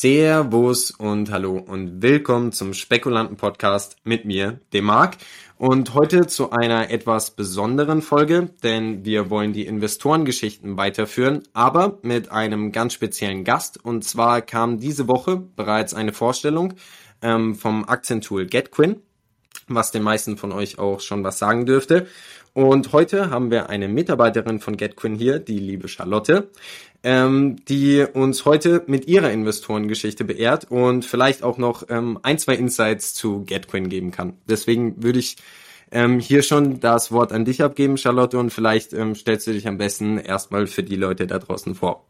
Servus und hallo und willkommen zum Spekulanten-Podcast mit mir, dem Marc. Und heute zu einer etwas besonderen Folge, denn wir wollen die Investorengeschichten weiterführen, aber mit einem ganz speziellen Gast. Und zwar kam diese Woche bereits eine Vorstellung ähm, vom Aktientool GetQuinn, was den meisten von euch auch schon was sagen dürfte. Und heute haben wir eine Mitarbeiterin von GetQuinn hier, die liebe Charlotte ähm, die uns heute mit ihrer Investorengeschichte beehrt und vielleicht auch noch ähm, ein, zwei Insights zu GetQuinn geben kann. Deswegen würde ich ähm, hier schon das Wort an dich abgeben, Charlotte, und vielleicht ähm, stellst du dich am besten erstmal für die Leute da draußen vor.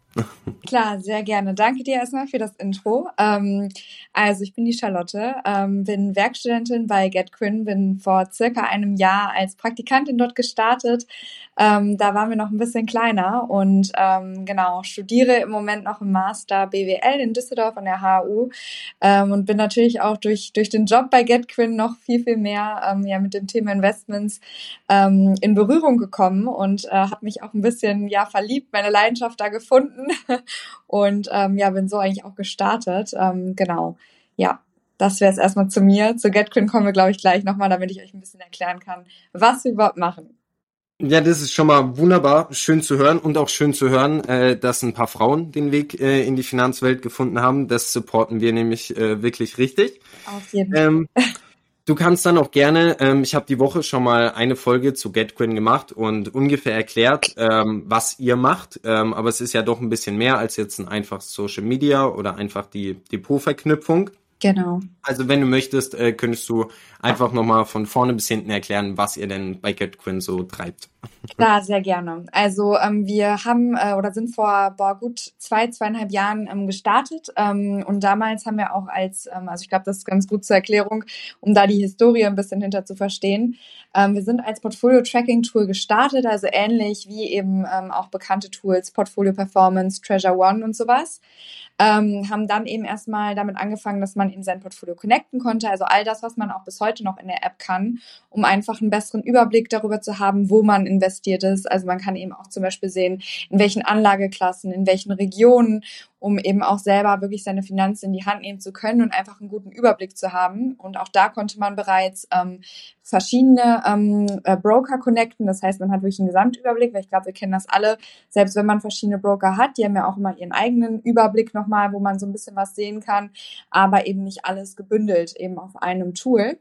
Klar, sehr gerne. Danke dir erstmal für das Intro. Ähm, also ich bin die Charlotte, ähm, bin Werkstudentin bei GetQuinn, bin vor circa einem Jahr als Praktikantin dort gestartet. Ähm, da waren wir noch ein bisschen kleiner und ähm, genau, studiere im Moment noch im Master BWL in Düsseldorf an der HU ähm, und bin natürlich auch durch, durch den Job bei GetQuinn noch viel, viel mehr ähm, ja, mit dem Thema Investments in Berührung gekommen und äh, habe mich auch ein bisschen ja verliebt, meine Leidenschaft da gefunden und ähm, ja, bin so eigentlich auch gestartet. Ähm, genau, ja, das wäre es erstmal zu mir. Zu GetQuinn kommen wir, glaube ich, gleich nochmal, damit ich euch ein bisschen erklären kann, was wir überhaupt machen. Ja, das ist schon mal wunderbar, schön zu hören und auch schön zu hören, äh, dass ein paar Frauen den Weg äh, in die Finanzwelt gefunden haben. Das supporten wir nämlich äh, wirklich richtig. Auf jeden Fall. Ähm, Du kannst dann auch gerne, ähm, ich habe die Woche schon mal eine Folge zu GetQuinn gemacht und ungefähr erklärt, ähm, was ihr macht. Ähm, aber es ist ja doch ein bisschen mehr als jetzt ein einfaches Social Media oder einfach die Depotverknüpfung. Genau. Also wenn du möchtest, äh, könntest du einfach nochmal von vorne bis hinten erklären, was ihr denn bei GetQuinn so treibt. Klar, sehr gerne. Also ähm, wir haben äh, oder sind vor boah, gut zwei, zweieinhalb Jahren ähm, gestartet ähm, und damals haben wir auch als, ähm, also ich glaube, das ist ganz gut zur Erklärung, um da die Historie ein bisschen hinter zu verstehen. Ähm, wir sind als Portfolio-Tracking-Tool gestartet, also ähnlich wie eben ähm, auch bekannte Tools, Portfolio Performance, Treasure One und sowas ähm, haben dann eben erstmal damit angefangen, dass man eben sein Portfolio connecten konnte, also all das, was man auch bis heute noch in der App kann, um einfach einen besseren Überblick darüber zu haben, wo man investiert ist. Also man kann eben auch zum Beispiel sehen, in welchen Anlageklassen, in welchen Regionen um eben auch selber wirklich seine Finanzen in die Hand nehmen zu können und einfach einen guten Überblick zu haben. Und auch da konnte man bereits ähm, verschiedene ähm, äh, Broker connecten. Das heißt, man hat wirklich einen Gesamtüberblick, weil ich glaube, wir kennen das alle. Selbst wenn man verschiedene Broker hat, die haben ja auch immer ihren eigenen Überblick nochmal, wo man so ein bisschen was sehen kann, aber eben nicht alles gebündelt eben auf einem Tool.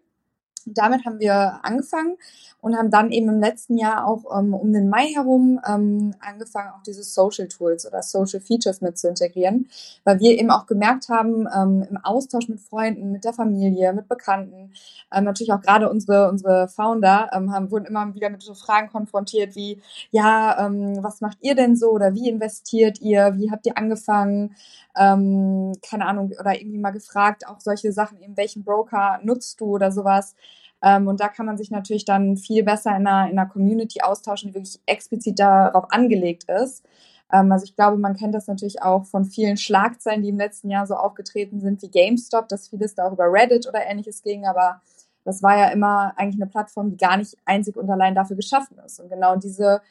Damit haben wir angefangen und haben dann eben im letzten Jahr auch ähm, um den Mai herum ähm, angefangen, auch diese Social Tools oder Social Features mit zu integrieren, weil wir eben auch gemerkt haben, ähm, im Austausch mit Freunden, mit der Familie, mit Bekannten, ähm, natürlich auch gerade unsere, unsere Founder ähm, haben, wurden immer wieder mit so Fragen konfrontiert wie, ja, ähm, was macht ihr denn so oder wie investiert ihr, wie habt ihr angefangen, keine Ahnung, oder irgendwie mal gefragt, auch solche Sachen, eben welchen Broker nutzt du oder sowas. Ähm, und da kann man sich natürlich dann viel besser in einer, in einer Community austauschen, die wirklich explizit darauf angelegt ist. Ähm, also ich glaube, man kennt das natürlich auch von vielen Schlagzeilen, die im letzten Jahr so aufgetreten sind, wie GameStop, dass vieles da auch über Reddit oder ähnliches ging, aber das war ja immer eigentlich eine Plattform, die gar nicht einzig und allein dafür geschaffen ist. Und genau diese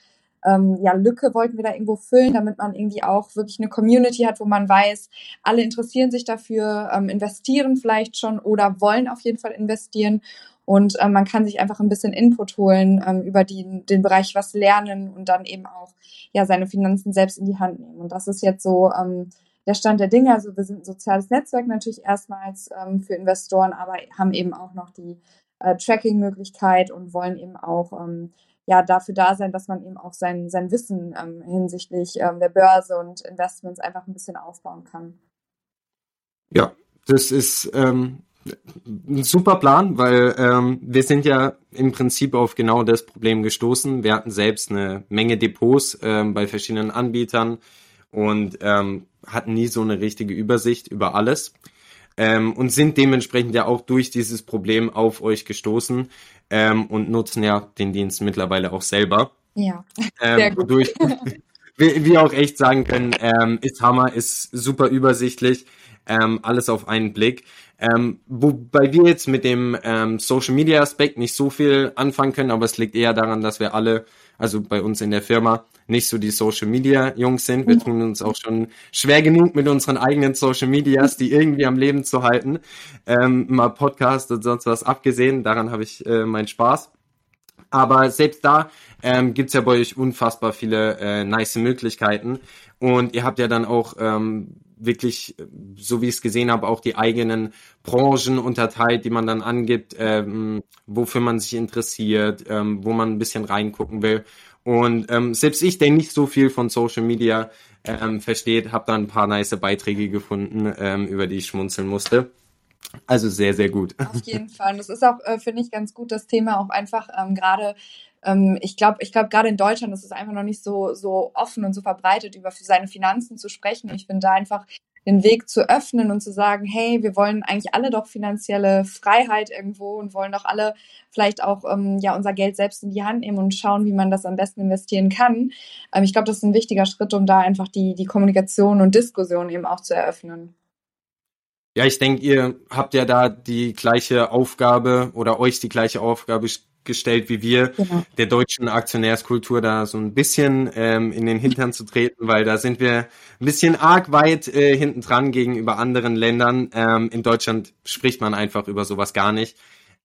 ähm, ja, Lücke wollten wir da irgendwo füllen, damit man irgendwie auch wirklich eine Community hat, wo man weiß, alle interessieren sich dafür, ähm, investieren vielleicht schon oder wollen auf jeden Fall investieren. Und ähm, man kann sich einfach ein bisschen Input holen ähm, über die, den Bereich was lernen und dann eben auch ja seine Finanzen selbst in die Hand nehmen. Und das ist jetzt so ähm, der Stand der Dinge. Also wir sind ein soziales Netzwerk natürlich erstmals ähm, für Investoren, aber haben eben auch noch die äh, Tracking-Möglichkeit und wollen eben auch ähm, ja dafür da sein, dass man eben auch sein, sein Wissen ähm, hinsichtlich ähm, der Börse und Investments einfach ein bisschen aufbauen kann. Ja, das ist ähm, ein super Plan, weil ähm, wir sind ja im Prinzip auf genau das Problem gestoßen. Wir hatten selbst eine Menge Depots ähm, bei verschiedenen Anbietern und ähm, hatten nie so eine richtige Übersicht über alles ähm, und sind dementsprechend ja auch durch dieses Problem auf euch gestoßen ähm, und nutzen ja den Dienst mittlerweile auch selber. Ja, ähm, sehr gut. Durch, wir, wir auch echt sagen können, ähm, ist Hammer, ist super übersichtlich, ähm, alles auf einen Blick. Ähm, wobei wir jetzt mit dem ähm, Social Media Aspekt nicht so viel anfangen können, aber es liegt eher daran, dass wir alle, also bei uns in der Firma, nicht so die Social Media Jungs sind. Wir tun uns auch schon schwer genug mit unseren eigenen Social Medias, die irgendwie am Leben zu halten. Ähm, mal Podcast und sonst was abgesehen, daran habe ich äh, meinen Spaß. Aber selbst da ähm, gibt ja bei euch unfassbar viele äh, nice Möglichkeiten. Und ihr habt ja dann auch ähm, wirklich, so wie ich es gesehen habe, auch die eigenen Branchen unterteilt, die man dann angibt, ähm, wofür man sich interessiert, ähm, wo man ein bisschen reingucken will. Und ähm, selbst ich, der nicht so viel von Social Media ähm, versteht, habe da ein paar nice Beiträge gefunden, ähm, über die ich schmunzeln musste. Also sehr, sehr gut. Auf jeden Fall. Und das ist auch, äh, finde ich, ganz gut, das Thema auch einfach ähm, gerade ähm, ich glaube, ich glaube, gerade in Deutschland ist es einfach noch nicht so, so offen und so verbreitet, über seine Finanzen zu sprechen. Ich finde da einfach den Weg zu öffnen und zu sagen, hey, wir wollen eigentlich alle doch finanzielle Freiheit irgendwo und wollen doch alle vielleicht auch ähm, ja unser Geld selbst in die Hand nehmen und schauen, wie man das am besten investieren kann. Ähm, ich glaube, das ist ein wichtiger Schritt, um da einfach die, die Kommunikation und Diskussion eben auch zu eröffnen. Ja, ich denke, ihr habt ja da die gleiche Aufgabe oder euch die gleiche Aufgabe gestellt wie wir, genau. der deutschen Aktionärskultur da so ein bisschen ähm, in den Hintern zu treten, weil da sind wir ein bisschen arg weit äh, hinten dran gegenüber anderen Ländern. Ähm, in Deutschland spricht man einfach über sowas gar nicht.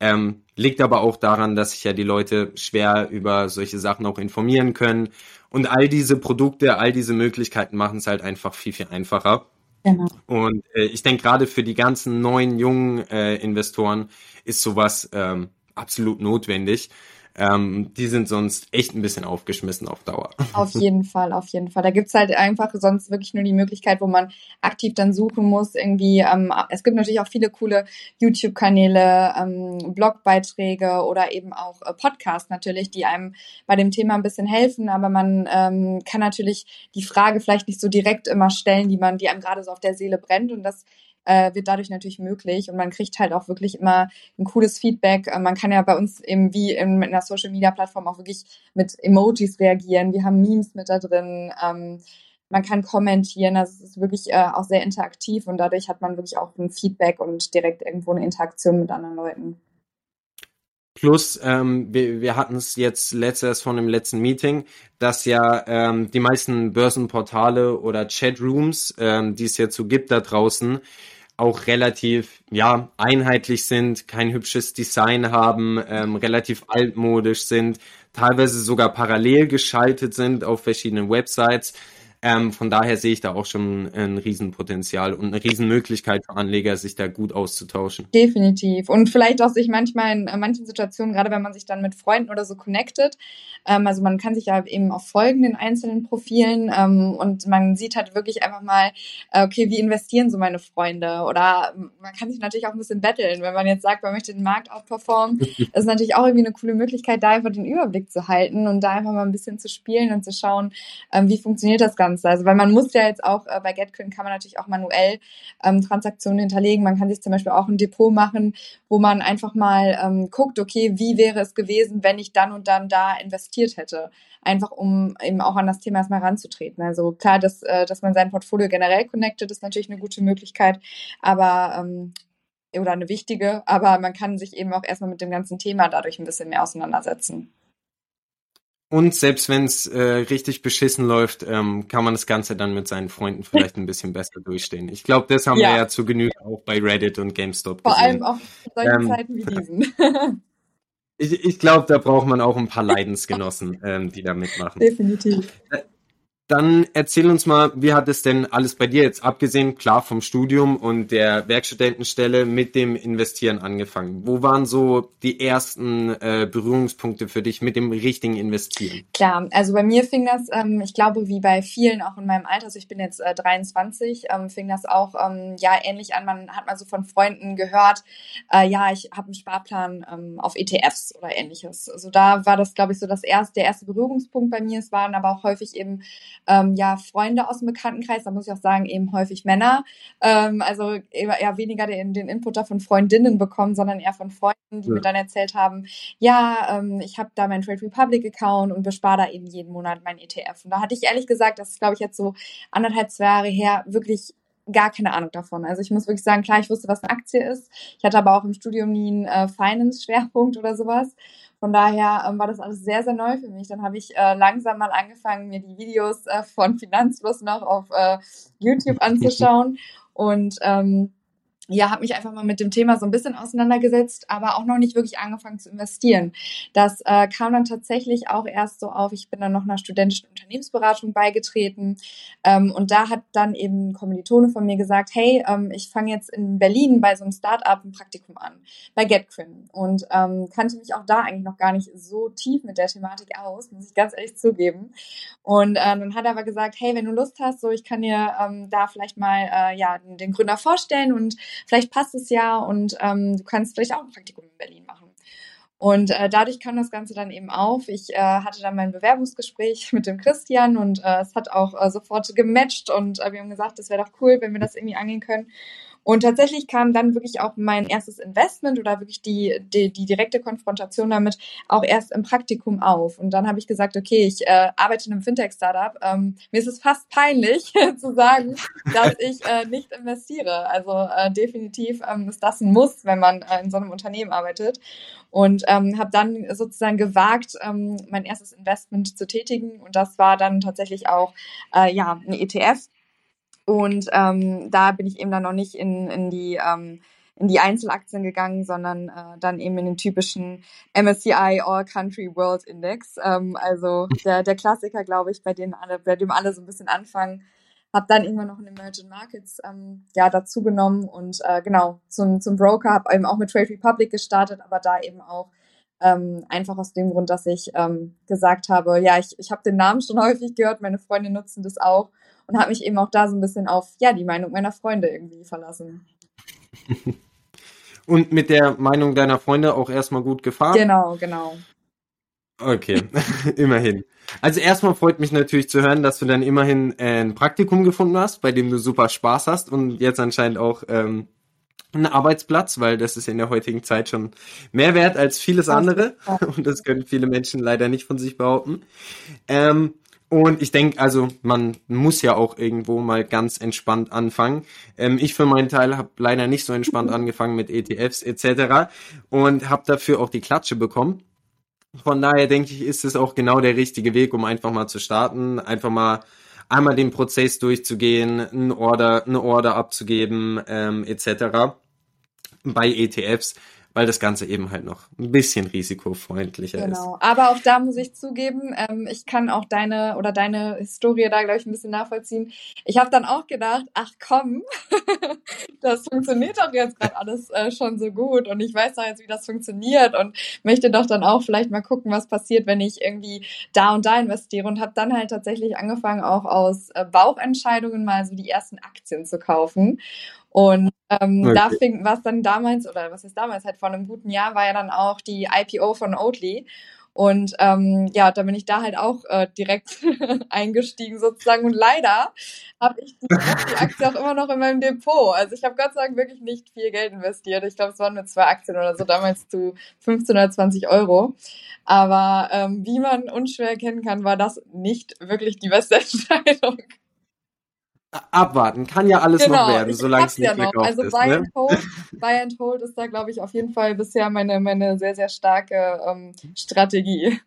Ähm, liegt aber auch daran, dass sich ja die Leute schwer über solche Sachen auch informieren können. Und all diese Produkte, all diese Möglichkeiten machen es halt einfach viel, viel einfacher. Genau. Und äh, ich denke, gerade für die ganzen neuen, jungen äh, Investoren ist sowas ähm, absolut notwendig. Ähm, die sind sonst echt ein bisschen aufgeschmissen auf Dauer. Auf jeden Fall, auf jeden Fall. Da gibt's halt einfach sonst wirklich nur die Möglichkeit, wo man aktiv dann suchen muss. Irgendwie, ähm, es gibt natürlich auch viele coole YouTube-Kanäle, ähm, Blogbeiträge oder eben auch äh, Podcasts natürlich, die einem bei dem Thema ein bisschen helfen. Aber man ähm, kann natürlich die Frage vielleicht nicht so direkt immer stellen, die man, die einem gerade so auf der Seele brennt. Und das äh, wird dadurch natürlich möglich und man kriegt halt auch wirklich immer ein cooles Feedback. Äh, man kann ja bei uns eben wie in, in einer Social Media Plattform auch wirklich mit Emojis reagieren. Wir haben Memes mit da drin. Ähm, man kann kommentieren, also es ist wirklich äh, auch sehr interaktiv und dadurch hat man wirklich auch ein Feedback und direkt irgendwo eine Interaktion mit anderen Leuten. Plus, ähm, wir, wir hatten es jetzt letztes von dem letzten Meeting, dass ja ähm, die meisten Börsenportale oder Chatrooms, ähm, die es jetzt so gibt da draußen, auch relativ ja einheitlich sind, kein hübsches Design haben, ähm, relativ altmodisch sind, teilweise sogar parallel geschaltet sind auf verschiedenen Websites. Ähm, von daher sehe ich da auch schon ein Riesenpotenzial und eine Riesenmöglichkeit für Anleger, sich da gut auszutauschen. Definitiv. Und vielleicht auch sich manchmal in manchen Situationen, gerade wenn man sich dann mit Freunden oder so connectet, ähm, also man kann sich ja eben auch folgen in einzelnen Profilen ähm, und man sieht halt wirklich einfach mal, äh, okay, wie investieren so meine Freunde? Oder man kann sich natürlich auch ein bisschen betteln, wenn man jetzt sagt, man möchte den Markt outperformen. das ist natürlich auch irgendwie eine coole Möglichkeit, da einfach den Überblick zu halten und da einfach mal ein bisschen zu spielen und zu schauen, ähm, wie funktioniert das Ganze Ganze. Also weil man muss ja jetzt auch äh, bei GetCoin kann man natürlich auch manuell ähm, Transaktionen hinterlegen. Man kann sich zum Beispiel auch ein Depot machen, wo man einfach mal ähm, guckt, okay, wie wäre es gewesen, wenn ich dann und dann da investiert hätte. Einfach um eben auch an das Thema erstmal ranzutreten. Also klar, dass, äh, dass man sein Portfolio generell connectet, ist natürlich eine gute Möglichkeit, aber ähm, oder eine wichtige, aber man kann sich eben auch erstmal mit dem ganzen Thema dadurch ein bisschen mehr auseinandersetzen. Und selbst wenn es äh, richtig beschissen läuft, ähm, kann man das Ganze dann mit seinen Freunden vielleicht ein bisschen besser durchstehen. Ich glaube, das haben ja. wir ja zu Genüge auch bei Reddit und GameStop Vor gesehen. allem auch in solchen ähm, Zeiten wie diesen. ich ich glaube, da braucht man auch ein paar Leidensgenossen, ähm, die da mitmachen. Definitiv. Dann erzähl uns mal, wie hat es denn alles bei dir jetzt abgesehen, klar vom Studium und der Werkstudentenstelle mit dem Investieren angefangen? Wo waren so die ersten äh, Berührungspunkte für dich mit dem richtigen Investieren? Klar, also bei mir fing das, ähm, ich glaube, wie bei vielen auch in meinem Alter, also ich bin jetzt äh, 23, ähm, fing das auch ähm, ja ähnlich an. Man hat mal so von Freunden gehört, äh, ja, ich habe einen Sparplan ähm, auf ETFs oder ähnliches. Also da war das, glaube ich, so das erste, der erste Berührungspunkt bei mir. Es waren aber auch häufig eben ähm, ja Freunde aus dem Bekanntenkreis, da muss ich auch sagen, eben häufig Männer. Ähm, also eher weniger den, den Input da von Freundinnen bekommen, sondern eher von Freunden, die ja. mir dann erzählt haben, ja, ähm, ich habe da meinen Trade Republic Account und bespare da eben jeden Monat mein ETF. Und da hatte ich ehrlich gesagt, das ist glaube ich jetzt so anderthalb, zwei Jahre her, wirklich gar keine Ahnung davon. Also ich muss wirklich sagen, klar, ich wusste, was eine Aktie ist. Ich hatte aber auch im Studium nie einen äh, Finance-Schwerpunkt oder sowas. Von daher ähm, war das alles sehr, sehr neu für mich. Dann habe ich äh, langsam mal angefangen, mir die Videos äh, von Finanzfluss noch auf äh, YouTube anzuschauen. Und ähm, ja, habe mich einfach mal mit dem Thema so ein bisschen auseinandergesetzt, aber auch noch nicht wirklich angefangen zu investieren. Das äh, kam dann tatsächlich auch erst so auf. Ich bin dann noch einer studentischen Unternehmensberatung beigetreten ähm, und da hat dann eben ein Kommilitone von mir gesagt, hey, ähm, ich fange jetzt in Berlin bei so einem Startup ein Praktikum an, bei GetQuinn und ähm, kannte mich auch da eigentlich noch gar nicht so tief mit der Thematik aus, muss ich ganz ehrlich zugeben. Und äh, dann hat er aber gesagt, hey, wenn du Lust hast, so ich kann dir ähm, da vielleicht mal äh, ja den Gründer vorstellen und vielleicht passt es ja und ähm, du kannst vielleicht auch ein Praktikum in Berlin machen. Und äh, dadurch kam das Ganze dann eben auf. Ich äh, hatte dann mein Bewerbungsgespräch mit dem Christian und äh, es hat auch äh, sofort gematcht und äh, wir haben gesagt, das wäre doch cool, wenn wir das irgendwie angehen können. Und tatsächlich kam dann wirklich auch mein erstes Investment oder wirklich die, die, die direkte Konfrontation damit auch erst im Praktikum auf. Und dann habe ich gesagt, okay, ich äh, arbeite in einem Fintech-Startup. Ähm, mir ist es fast peinlich zu sagen, dass ich äh, nicht investiere. Also äh, definitiv ähm, ist das ein Muss, wenn man äh, in so einem Unternehmen arbeitet. Und ähm, habe dann sozusagen gewagt, ähm, mein erstes Investment zu tätigen. Und das war dann tatsächlich auch äh, ja ein ETF und ähm, da bin ich eben dann noch nicht in, in die ähm, in die Einzelaktien gegangen, sondern äh, dann eben in den typischen MSCI All Country World Index. Ähm, also der, der Klassiker, glaube ich, bei denen alle, bei dem alle so ein bisschen anfangen. Hab dann irgendwann noch in Emerging Markets ähm, ja dazu genommen und äh, genau zum, zum Broker, habe eben auch mit Trade Republic gestartet, aber da eben auch ähm, einfach aus dem Grund, dass ich ähm, gesagt habe, ja, ich, ich habe den Namen schon häufig gehört, meine Freunde nutzen das auch und habe mich eben auch da so ein bisschen auf ja die Meinung meiner Freunde irgendwie verlassen. Und mit der Meinung deiner Freunde auch erstmal gut gefahren? Genau, genau. Okay, immerhin. Also erstmal freut mich natürlich zu hören, dass du dann immerhin äh, ein Praktikum gefunden hast, bei dem du super Spaß hast und jetzt anscheinend auch ähm, einen Arbeitsplatz, weil das ist in der heutigen Zeit schon mehr wert als vieles andere und das können viele Menschen leider nicht von sich behaupten. Ähm, und ich denke, also man muss ja auch irgendwo mal ganz entspannt anfangen. Ähm, ich für meinen Teil habe leider nicht so entspannt angefangen mit ETFs etc. und habe dafür auch die Klatsche bekommen. Von daher denke ich, ist es auch genau der richtige Weg, um einfach mal zu starten, einfach mal einmal den Prozess durchzugehen, ein Order, eine Order abzugeben ähm, etc. bei ETFs weil das Ganze eben halt noch ein bisschen risikofreundlicher genau. ist. Genau, aber auch da muss ich zugeben, ähm, ich kann auch deine oder deine Historie da, glaube ich, ein bisschen nachvollziehen. Ich habe dann auch gedacht, ach komm, das funktioniert doch jetzt gerade alles äh, schon so gut und ich weiß doch jetzt, wie das funktioniert und möchte doch dann auch vielleicht mal gucken, was passiert, wenn ich irgendwie da und da investiere und habe dann halt tatsächlich angefangen, auch aus äh, Bauchentscheidungen mal so die ersten Aktien zu kaufen. Und ähm, okay. da fing was dann damals, oder was ist damals, halt vor einem guten Jahr, war ja dann auch die IPO von Oatly. Und ähm, ja, da bin ich da halt auch äh, direkt eingestiegen sozusagen. Und leider habe ich die, die Aktie auch immer noch in meinem Depot. Also ich habe Gott sei Dank wirklich nicht viel Geld investiert. Ich glaube, es waren nur zwei Aktien oder so, damals zu 15 oder 20 Euro. Aber ähm, wie man unschwer erkennen kann, war das nicht wirklich die beste Entscheidung abwarten. Kann ja alles genau, noch werden, solange es nicht ja noch. Also ist. Buy, ne? and hold, buy and Hold ist da, glaube ich, auf jeden Fall bisher meine, meine sehr, sehr starke ähm, Strategie.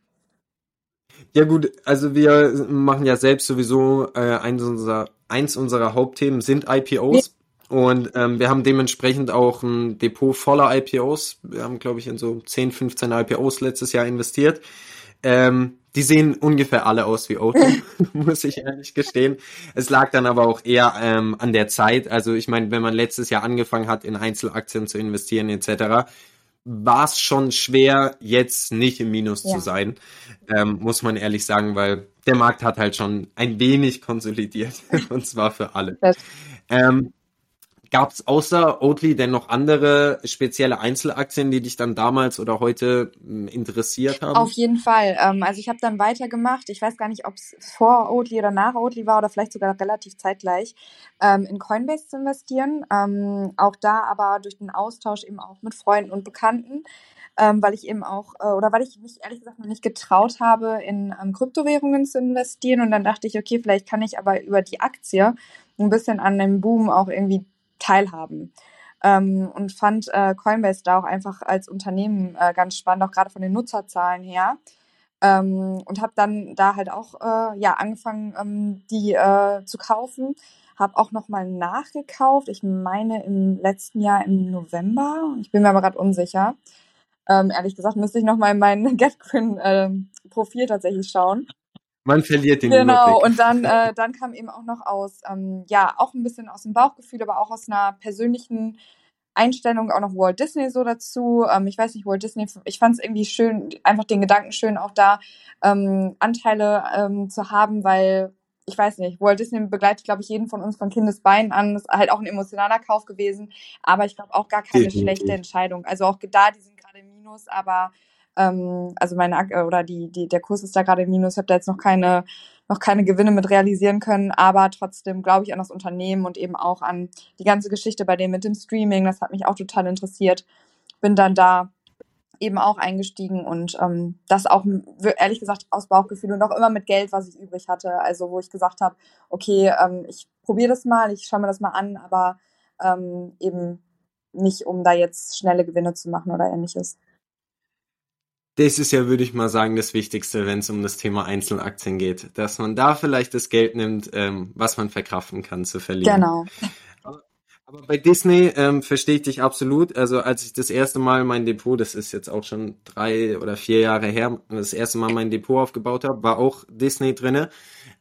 Ja gut, also wir machen ja selbst sowieso äh, eins, unserer, eins unserer Hauptthemen sind IPOs. Nee. Und ähm, wir haben dementsprechend auch ein Depot voller IPOs. Wir haben, glaube ich, in so 10, 15 IPOs letztes Jahr investiert. Ähm, die sehen ungefähr alle aus wie Oatly, muss ich ehrlich gestehen. Es lag dann aber auch eher ähm, an der Zeit. Also ich meine, wenn man letztes Jahr angefangen hat, in Einzelaktien zu investieren etc., war es schon schwer, jetzt nicht im Minus ja. zu sein, ähm, muss man ehrlich sagen, weil der Markt hat halt schon ein wenig konsolidiert und zwar für alle. Ähm, Gab es außer Oatly denn noch andere spezielle Einzelaktien, die dich dann damals oder heute hm, interessiert haben? Auf jeden Fall. Ähm, also ich habe dann weitergemacht. Ich weiß gar nicht, ob es vor Oatly oder nach Oatly war oder vielleicht sogar relativ zeitgleich, ähm, in Coinbase zu investieren. Ähm, auch da aber durch den Austausch eben auch mit Freunden und Bekannten. Weil ich eben auch, äh, oder weil ich mich ehrlich gesagt noch nicht getraut habe, in Kryptowährungen zu investieren. Und dann dachte ich, okay, vielleicht kann ich aber über die Aktie ein bisschen an dem Boom auch irgendwie teilhaben. ähm, und fand äh, Coinbase da auch einfach als Unternehmen äh, ganz spannend, auch gerade von den Nutzerzahlen her. Ähm, und habe dann da halt auch äh, ja angefangen, ähm, die äh, zu kaufen. Habe auch nochmal nachgekauft. Ich meine im letzten Jahr im November. Ich bin mir aber gerade unsicher. Ähm, ehrlich gesagt müsste ich nochmal in mein GetGrin-Profil ähm, tatsächlich schauen. Man verliert den genau, Überblick. und dann, äh, dann kam eben auch noch aus, ähm, ja, auch ein bisschen aus dem Bauchgefühl, aber auch aus einer persönlichen Einstellung auch noch Walt Disney so dazu. Ähm, ich weiß nicht, Walt Disney, ich fand es irgendwie schön, einfach den Gedanken schön, auch da ähm, Anteile ähm, zu haben, weil ich weiß nicht, Walt Disney begleitet, glaube ich, jeden von uns von Kindesbeinen an. Das ist halt auch ein emotionaler Kauf gewesen, aber ich glaube auch gar keine Definitiv. schlechte Entscheidung. Also auch da, die sind gerade im Minus, aber ähm, also meine oder die, die, der Kurs ist da gerade im Minus. Ich habe da jetzt noch keine, noch keine Gewinne mit realisieren können, aber trotzdem glaube ich an das Unternehmen und eben auch an die ganze Geschichte bei dem mit dem Streaming. Das hat mich auch total interessiert. Bin dann da eben auch eingestiegen und ähm, das auch ehrlich gesagt aus Bauchgefühl und auch immer mit Geld, was ich übrig hatte. Also wo ich gesagt habe, okay, ähm, ich probiere das mal, ich schaue mir das mal an, aber ähm, eben nicht, um da jetzt schnelle Gewinne zu machen oder ähnliches. Das ist ja, würde ich mal sagen, das Wichtigste, wenn es um das Thema Einzelaktien geht. Dass man da vielleicht das Geld nimmt, ähm, was man verkraften kann zu verlieren. Genau. Aber, bei Disney ähm, verstehe ich dich absolut. Also als ich das erste Mal mein Depot, das ist jetzt auch schon drei oder vier Jahre her, das erste Mal mein Depot aufgebaut habe, war auch Disney drinne.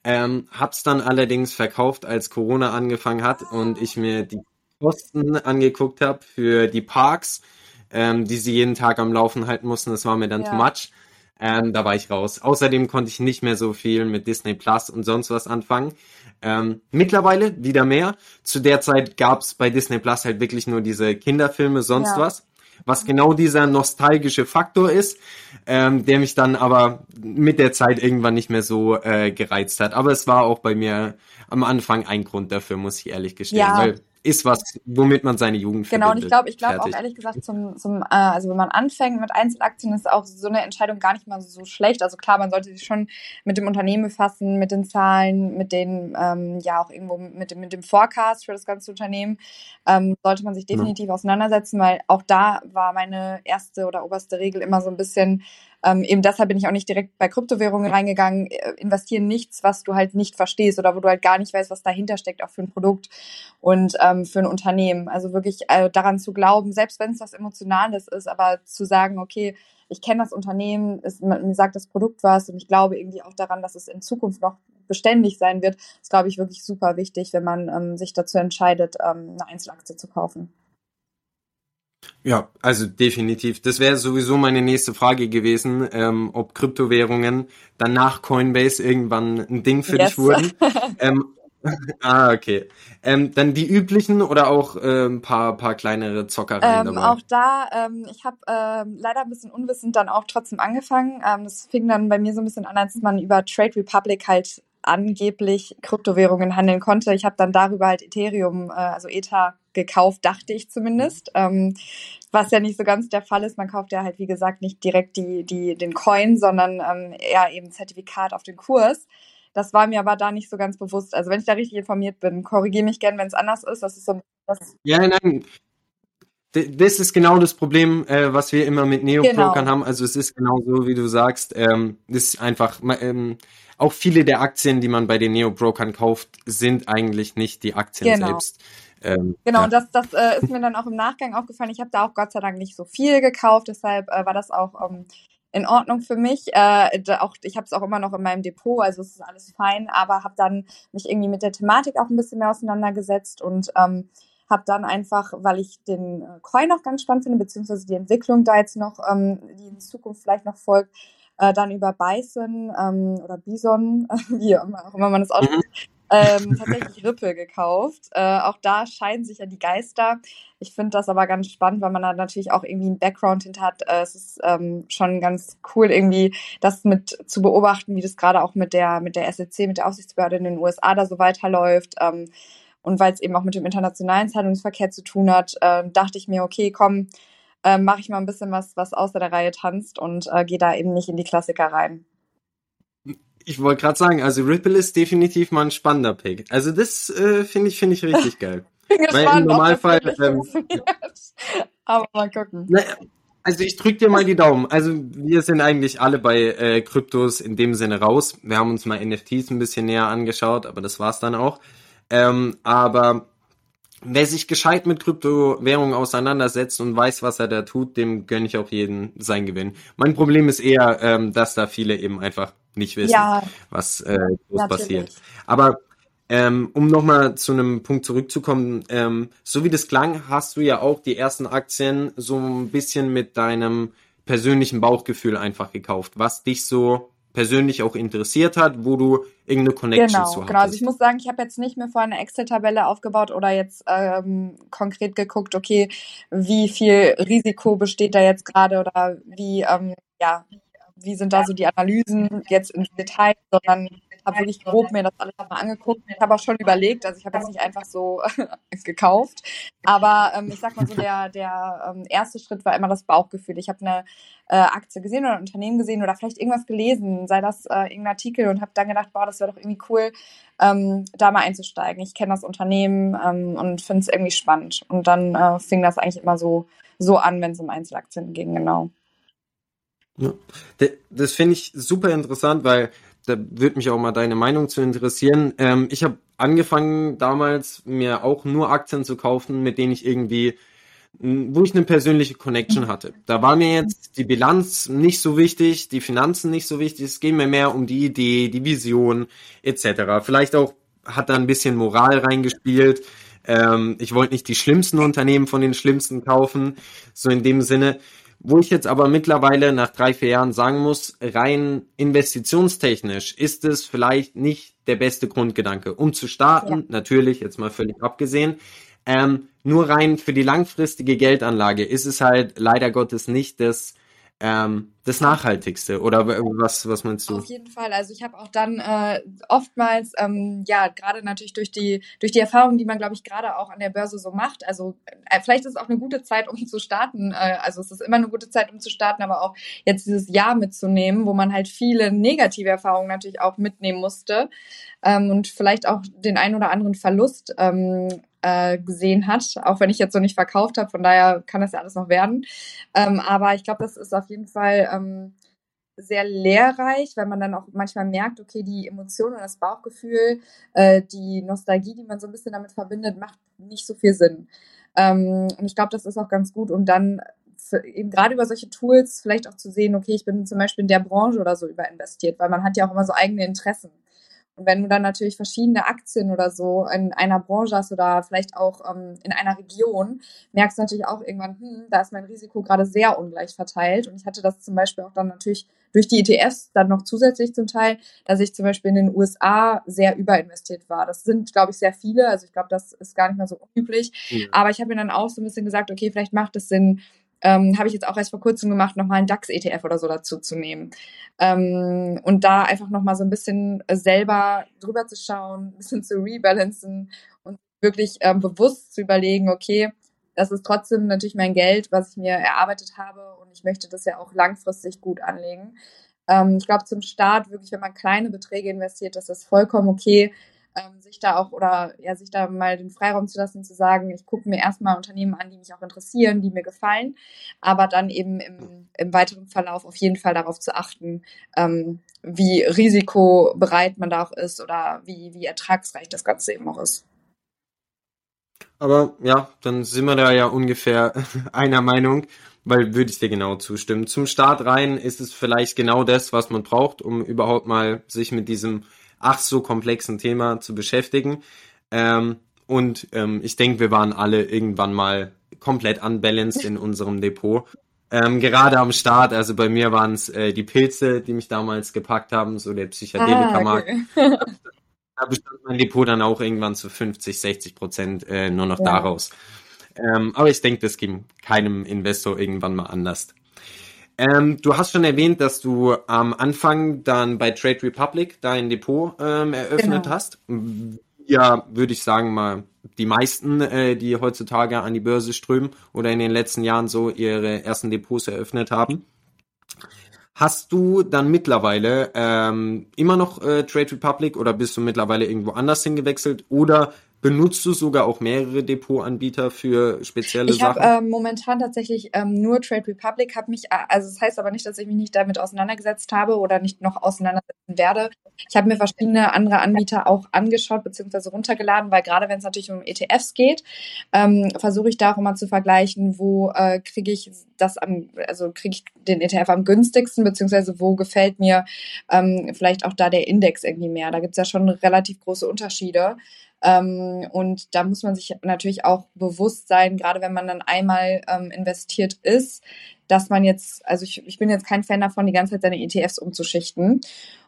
Ähm, hab's dann allerdings verkauft, als Corona angefangen hat und ich mir die Kosten angeguckt habe für die Parks ähm, die sie jeden Tag am Laufen halten mussten. Das war mir dann ja. too much. Ähm, da war ich raus. Außerdem konnte ich nicht mehr so viel mit Disney Plus und sonst was anfangen. Ähm, mittlerweile wieder mehr. Zu der Zeit gab's bei Disney Plus halt wirklich nur diese Kinderfilme, sonst ja. was. Was genau dieser nostalgische Faktor ist, ähm, der mich dann aber mit der Zeit irgendwann nicht mehr so äh, gereizt hat. Aber es war auch bei mir am Anfang ein Grund dafür, muss ich ehrlich gestehen. Ja. Weil ist was, womit man seine Jugend Genau, und ich glaube, ich glaube auch ehrlich gesagt, zum, zum, äh, also wenn man anfängt mit Einzelaktien, ist auch so eine Entscheidung gar nicht mal so schlecht. Also klar, man sollte sich schon mit dem Unternehmen befassen, mit den Zahlen, mit den, ähm, ja auch irgendwo mit dem, mit dem Forecast für das ganze Unternehmen, ähm, sollte man sich definitiv ja. auseinandersetzen, weil auch da war meine erste oder oberste Regel immer so ein bisschen, ähm, eben deshalb bin ich auch nicht direkt bei Kryptowährungen reingegangen. Äh, investieren nichts, was du halt nicht verstehst oder wo du halt gar nicht weißt, was dahinter steckt, auch für ein Produkt und ähm, für ein Unternehmen. Also wirklich äh, daran zu glauben, selbst wenn es was Emotionales ist, aber zu sagen, okay, ich kenne das Unternehmen, es, mir sagt das Produkt was und ich glaube irgendwie auch daran, dass es in Zukunft noch beständig sein wird, ist, glaube ich, wirklich super wichtig, wenn man ähm, sich dazu entscheidet, ähm, eine Einzelaktie zu kaufen. Ja, also definitiv. Das wäre sowieso meine nächste Frage gewesen, ähm, ob Kryptowährungen dann nach Coinbase irgendwann ein Ding für yes. dich wurden. ähm, ah, okay. Ähm, dann die üblichen oder auch äh, ein paar, paar kleinere Zockereien ähm, dabei? Auch da, ähm, ich habe ähm, leider ein bisschen unwissend dann auch trotzdem angefangen. Ähm, das fing dann bei mir so ein bisschen an, als man über Trade Republic halt angeblich Kryptowährungen handeln konnte. Ich habe dann darüber halt Ethereum, äh, also Ether gekauft, dachte ich zumindest. Ähm, was ja nicht so ganz der Fall ist. Man kauft ja halt, wie gesagt, nicht direkt die, die, den Coin, sondern ähm, eher eben Zertifikat auf den Kurs. Das war mir aber da nicht so ganz bewusst. Also wenn ich da richtig informiert bin, korrigiere mich gern, wenn es anders ist. Das ist so. Das ja, nein. Das ist genau das Problem, äh, was wir immer mit Neobrokern genau. haben. Also es ist genau so, wie du sagst. Ähm, das ist einfach. Ähm, auch viele der Aktien, die man bei den Neo-Brokern kauft, sind eigentlich nicht die Aktien genau. selbst. Ähm, genau, ja. und das, das äh, ist mir dann auch im Nachgang aufgefallen. Ich habe da auch Gott sei Dank nicht so viel gekauft, deshalb äh, war das auch ähm, in Ordnung für mich. Äh, auch, ich habe es auch immer noch in meinem Depot, also es ist alles fein, aber habe dann mich irgendwie mit der Thematik auch ein bisschen mehr auseinandergesetzt und ähm, habe dann einfach, weil ich den äh, Coin noch ganz spannend finde, beziehungsweise die Entwicklung da jetzt noch, ähm, die in Zukunft vielleicht noch folgt, äh, dann über Bison ähm, oder Bison, wie auch immer man das ausspricht, mhm. Ähm, tatsächlich Ripple gekauft. Äh, auch da scheiden sich ja die Geister. Ich finde das aber ganz spannend, weil man da natürlich auch irgendwie einen Background hinter hat. Äh, es ist ähm, schon ganz cool, irgendwie das mit zu beobachten, wie das gerade auch mit der, mit der SEC, mit der Aufsichtsbehörde in den USA da so weiterläuft. Ähm, und weil es eben auch mit dem internationalen Zahlungsverkehr zu tun hat, äh, dachte ich mir, okay, komm, äh, mache ich mal ein bisschen was, was außer der Reihe tanzt und äh, gehe da eben nicht in die Klassiker rein. Ich wollte gerade sagen, also Ripple ist definitiv mal ein spannender Pick. Also das äh, finde ich finde ich richtig geil. gespannt, im Normalfall, ähm. Aber mal gucken. Na, also ich drück dir mal die Daumen. Also wir sind eigentlich alle bei äh, Kryptos in dem Sinne raus. Wir haben uns mal NFTs ein bisschen näher angeschaut, aber das war's dann auch. Ähm, aber wer sich gescheit mit Kryptowährungen auseinandersetzt und weiß, was er da tut, dem gönne ich auch jeden sein Gewinn. Mein Problem ist eher, ähm, dass da viele eben einfach nicht wissen, ja, was äh, passiert. Aber ähm, um nochmal zu einem Punkt zurückzukommen, ähm, so wie das klang, hast du ja auch die ersten Aktien so ein bisschen mit deinem persönlichen Bauchgefühl einfach gekauft, was dich so persönlich auch interessiert hat, wo du irgendeine Connection genau, zu hast. Genau, also ich muss sagen, ich habe jetzt nicht mehr vor eine Excel-Tabelle aufgebaut oder jetzt ähm, konkret geguckt, okay, wie viel Risiko besteht da jetzt gerade oder wie, ähm, ja, wie sind da so die Analysen jetzt im Detail, sondern habe wirklich grob mir das alles mal angeguckt. Ich habe auch schon überlegt, also ich habe jetzt nicht einfach so gekauft, aber ähm, ich sag mal so, der, der ähm, erste Schritt war immer das Bauchgefühl. Ich habe eine äh, Aktie gesehen oder ein Unternehmen gesehen oder vielleicht irgendwas gelesen, sei das äh, irgendein Artikel und habe dann gedacht, boah, das wäre doch irgendwie cool, ähm, da mal einzusteigen. Ich kenne das Unternehmen ähm, und finde es irgendwie spannend. Und dann äh, fing das eigentlich immer so, so an, wenn es um Einzelaktien ging, genau. Ja. Das finde ich super interessant, weil da würde mich auch mal deine Meinung zu interessieren. Ähm, ich habe angefangen damals mir auch nur Aktien zu kaufen, mit denen ich irgendwie, wo ich eine persönliche Connection hatte. Da war mir jetzt die Bilanz nicht so wichtig, die Finanzen nicht so wichtig. Es ging mir mehr um die Idee, die Vision etc. Vielleicht auch hat da ein bisschen Moral reingespielt. Ähm, ich wollte nicht die schlimmsten Unternehmen von den schlimmsten kaufen, so in dem Sinne. Wo ich jetzt aber mittlerweile nach drei, vier Jahren sagen muss, rein investitionstechnisch ist es vielleicht nicht der beste Grundgedanke. Um zu starten, ja. natürlich, jetzt mal völlig abgesehen, ähm, nur rein für die langfristige Geldanlage ist es halt leider Gottes nicht das ähm, das Nachhaltigste oder was, was meinst du? Auf jeden Fall. Also ich habe auch dann äh, oftmals, ähm, ja, gerade natürlich durch die, durch die Erfahrungen, die man, glaube ich, gerade auch an der Börse so macht. Also äh, vielleicht ist es auch eine gute Zeit, um zu starten. Äh, also es ist immer eine gute Zeit, um zu starten, aber auch jetzt dieses Jahr mitzunehmen, wo man halt viele negative Erfahrungen natürlich auch mitnehmen musste ähm, und vielleicht auch den einen oder anderen Verlust. Ähm, äh, gesehen hat, auch wenn ich jetzt so nicht verkauft habe. Von daher kann das ja alles noch werden. Ähm, aber ich glaube, das ist auf jeden Fall ähm, sehr lehrreich, weil man dann auch manchmal merkt, okay, die Emotionen und das Bauchgefühl, äh, die Nostalgie, die man so ein bisschen damit verbindet, macht nicht so viel Sinn. Ähm, und ich glaube, das ist auch ganz gut, um dann eben gerade über solche Tools vielleicht auch zu sehen, okay, ich bin zum Beispiel in der Branche oder so überinvestiert, weil man hat ja auch immer so eigene Interessen. Und wenn du dann natürlich verschiedene Aktien oder so in einer Branche hast oder vielleicht auch ähm, in einer Region, merkst du natürlich auch irgendwann, hm, da ist mein Risiko gerade sehr ungleich verteilt. Und ich hatte das zum Beispiel auch dann natürlich durch die ETFs dann noch zusätzlich zum Teil, dass ich zum Beispiel in den USA sehr überinvestiert war. Das sind, glaube ich, sehr viele. Also ich glaube, das ist gar nicht mehr so unüblich. Ja. Aber ich habe mir dann auch so ein bisschen gesagt, okay, vielleicht macht es Sinn, ähm, habe ich jetzt auch erst vor kurzem gemacht, nochmal einen DAX-ETF oder so dazu zu nehmen. Ähm, und da einfach nochmal so ein bisschen selber drüber zu schauen, ein bisschen zu rebalancen und wirklich ähm, bewusst zu überlegen, okay, das ist trotzdem natürlich mein Geld, was ich mir erarbeitet habe und ich möchte das ja auch langfristig gut anlegen. Ähm, ich glaube, zum Start wirklich, wenn man kleine Beträge investiert, ist das vollkommen okay ähm, sich da auch oder ja, sich da mal den Freiraum zu lassen, zu sagen, ich gucke mir erstmal Unternehmen an, die mich auch interessieren, die mir gefallen, aber dann eben im, im weiteren Verlauf auf jeden Fall darauf zu achten, ähm, wie risikobereit man da auch ist oder wie, wie ertragsreich das Ganze eben auch ist. Aber ja, dann sind wir da ja ungefähr einer Meinung, weil würde ich dir genau zustimmen. Zum Start rein ist es vielleicht genau das, was man braucht, um überhaupt mal sich mit diesem ach so komplexen Thema zu beschäftigen. Ähm, und ähm, ich denke, wir waren alle irgendwann mal komplett unbalanced in unserem Depot. Ähm, gerade am Start, also bei mir waren es äh, die Pilze, die mich damals gepackt haben, so der Psychedelika-Markt. Ah, okay. da bestand mein Depot dann auch irgendwann zu 50, 60 Prozent äh, nur noch ja. daraus. Ähm, aber ich denke, das ging keinem Investor irgendwann mal anders. Ähm, du hast schon erwähnt, dass du am Anfang dann bei Trade Republic dein Depot ähm, eröffnet genau. hast. Ja, würde ich sagen mal, die meisten, äh, die heutzutage an die Börse strömen oder in den letzten Jahren so ihre ersten Depots eröffnet haben. Hast du dann mittlerweile ähm, immer noch äh, Trade Republic oder bist du mittlerweile irgendwo anders hingewechselt oder benutzt du sogar auch mehrere Depotanbieter für spezielle ich Sachen? Ich habe äh, momentan tatsächlich ähm, nur Trade Republic, habe mich, also das heißt aber nicht, dass ich mich nicht damit auseinandergesetzt habe oder nicht noch auseinandersetzen werde. Ich habe mir verschiedene andere Anbieter auch angeschaut bzw. runtergeladen, weil gerade wenn es natürlich um ETFs geht, ähm, versuche ich da auch immer zu vergleichen, wo äh, kriege ich das am, also kriege ich den ETF am günstigsten, beziehungsweise wo gefällt mir ähm, vielleicht auch da der Index irgendwie mehr. Da gibt es ja schon relativ große Unterschiede. Ähm, und da muss man sich natürlich auch bewusst sein, gerade wenn man dann einmal ähm, investiert ist, dass man jetzt, also ich, ich bin jetzt kein Fan davon, die ganze Zeit seine ETFs umzuschichten.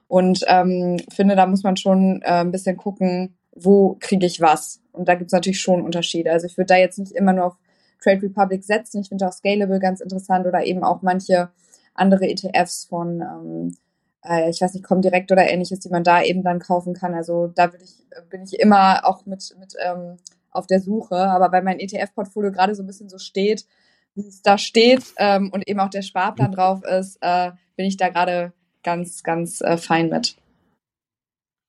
Und ähm, finde, da muss man schon äh, ein bisschen gucken, wo kriege ich was. Und da gibt es natürlich schon Unterschiede. Also ich würde da jetzt nicht immer nur auf Trade Republic setzen. Ich finde auch Scalable ganz interessant oder eben auch manche andere ETFs von, ähm, äh, ich weiß nicht, Comdirect oder ähnliches, die man da eben dann kaufen kann. Also da bin ich, bin ich immer auch mit, mit ähm, auf der Suche. Aber weil mein ETF-Portfolio gerade so ein bisschen so steht, wie es da steht ähm, und eben auch der Sparplan drauf ist, äh, bin ich da gerade ganz, ganz äh, fein mit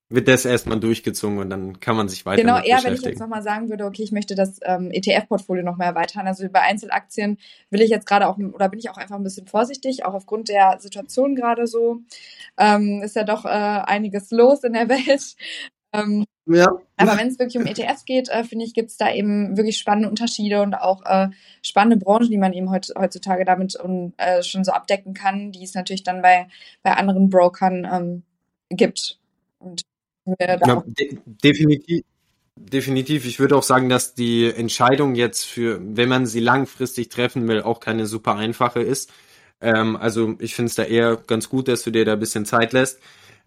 wird das erstmal durchgezogen und dann kann man sich weiter Genau, eher wenn ich jetzt nochmal sagen würde, okay, ich möchte das ähm, ETF-Portfolio noch mehr erweitern. Also bei Einzelaktien will ich jetzt gerade auch, oder bin ich auch einfach ein bisschen vorsichtig, auch aufgrund der Situation gerade so. Ähm, ist ja doch äh, einiges los in der Welt. Ähm, ja. Aber wenn es wirklich um ETFs geht, äh, finde ich, gibt es da eben wirklich spannende Unterschiede und auch äh, spannende Branchen, die man eben heut, heutzutage damit um, äh, schon so abdecken kann, die es natürlich dann bei, bei anderen Brokern ähm, gibt. Und ja, de definitiv. Definitiv. Ich würde auch sagen, dass die Entscheidung jetzt für, wenn man sie langfristig treffen will, auch keine super einfache ist. Ähm, also ich finde es da eher ganz gut, dass du dir da ein bisschen Zeit lässt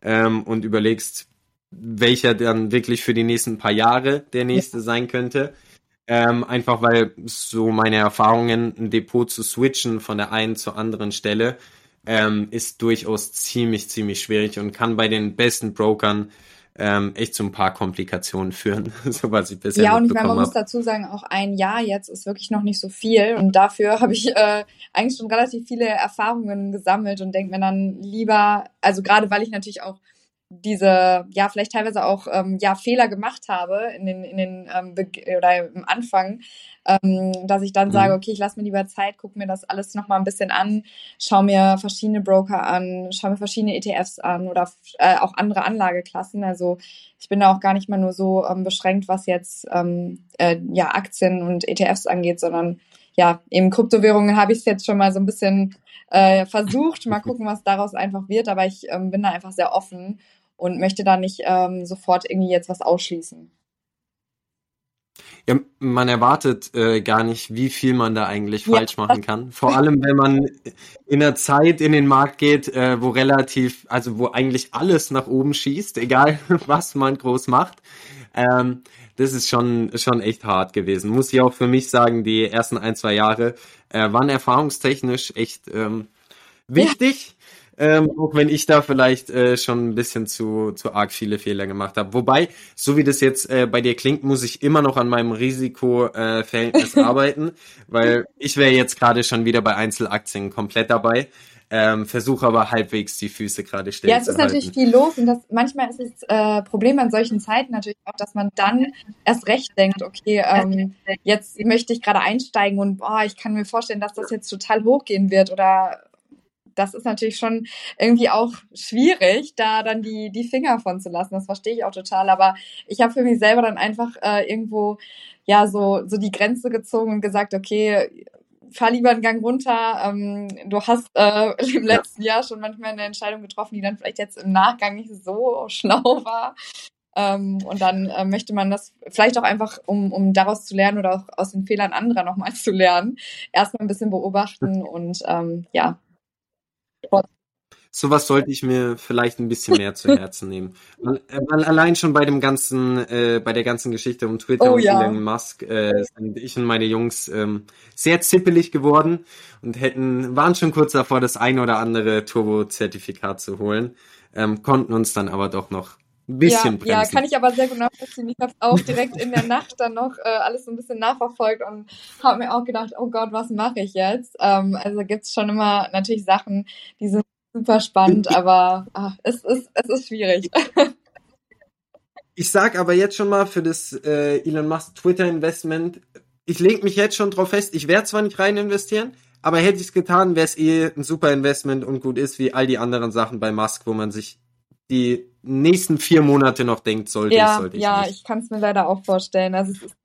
ähm, und überlegst, welcher dann wirklich für die nächsten paar Jahre der nächste ja. sein könnte. Ähm, einfach weil so meine Erfahrungen, ein Depot zu switchen von der einen zur anderen Stelle, ähm, ist durchaus ziemlich, ziemlich schwierig und kann bei den besten Brokern ähm, echt zu ein paar Komplikationen führen, so was ich bisher Ja, und ich meine, man hab. muss dazu sagen, auch ein Jahr jetzt ist wirklich noch nicht so viel und dafür habe ich äh, eigentlich schon relativ viele Erfahrungen gesammelt und denke mir dann lieber, also gerade weil ich natürlich auch diese, ja, vielleicht teilweise auch ähm, ja, Fehler gemacht habe in den, in den ähm, oder im Anfang, ähm, dass ich dann mhm. sage, okay, ich lasse mir lieber Zeit, gucke mir das alles nochmal ein bisschen an, schaue mir verschiedene Broker an, schaue mir verschiedene ETFs an oder äh, auch andere Anlageklassen. Also ich bin da auch gar nicht mal nur so ähm, beschränkt, was jetzt ähm, äh, ja, Aktien und ETFs angeht, sondern ja, eben Kryptowährungen habe ich es jetzt schon mal so ein bisschen äh, versucht. Mal gucken, was daraus einfach wird. Aber ich ähm, bin da einfach sehr offen und möchte da nicht ähm, sofort irgendwie jetzt was ausschließen. Ja, man erwartet äh, gar nicht, wie viel man da eigentlich ja. falsch machen kann. Vor allem, wenn man in der Zeit in den Markt geht, äh, wo relativ, also wo eigentlich alles nach oben schießt, egal was man groß macht. Ähm, das ist schon, schon echt hart gewesen. Muss ich auch für mich sagen, die ersten ein, zwei Jahre äh, waren erfahrungstechnisch echt ähm, wichtig. Ja ähm, auch wenn ich da vielleicht äh, schon ein bisschen zu, zu arg viele Fehler gemacht habe. Wobei, so wie das jetzt äh, bei dir klingt, muss ich immer noch an meinem Risikoverhältnis äh, arbeiten, weil ich wäre jetzt gerade schon wieder bei Einzelaktien komplett dabei. Ähm, versuche aber halbwegs die Füße gerade still Ja, es ist halten. natürlich viel los und das, manchmal ist das äh, Problem an solchen Zeiten natürlich auch, dass man dann erst recht denkt, okay, ähm, jetzt möchte ich gerade einsteigen und boah, ich kann mir vorstellen, dass das jetzt total hochgehen wird oder das ist natürlich schon irgendwie auch schwierig, da dann die, die Finger von zu lassen. Das verstehe ich auch total. Aber ich habe für mich selber dann einfach äh, irgendwo ja so, so die Grenze gezogen und gesagt, okay, fahr lieber einen Gang runter. Ähm, du hast äh, im letzten Jahr schon manchmal eine Entscheidung getroffen, die dann vielleicht jetzt im Nachgang nicht so schlau war. Ähm, und dann äh, möchte man das vielleicht auch einfach, um, um daraus zu lernen oder auch aus den Fehlern anderer nochmal zu lernen, erstmal ein bisschen beobachten und ähm, ja, Sowas sollte ich mir vielleicht ein bisschen mehr zu Herzen nehmen. Weil, äh, weil allein schon bei dem ganzen, äh, bei der ganzen Geschichte um Twitter oh, und ja. Elon Musk äh, sind ich und meine Jungs ähm, sehr zippelig geworden und hätten, waren schon kurz davor, das ein oder andere Turbo-Zertifikat zu holen, ähm, konnten uns dann aber doch noch ein bisschen ja, bremsen. Ja, kann ich aber sehr gut nachvollziehen. Ich habe auch direkt in der Nacht dann noch äh, alles so ein bisschen nachverfolgt und habe mir auch gedacht, oh Gott, was mache ich jetzt? Ähm, also gibt's schon immer natürlich Sachen, die sind super spannend, aber ach, es, ist, es ist schwierig. Ich sag aber jetzt schon mal für das äh, Elon Musk Twitter Investment, ich lege mich jetzt schon drauf fest, ich werde zwar nicht rein investieren, aber hätte ich es getan, wäre es eh ein super Investment und gut ist, wie all die anderen Sachen bei Musk, wo man sich die nächsten vier Monate noch denkt, sollte ja, ich, sollte ich Ja, nicht. ich kann es mir leider auch vorstellen. Also es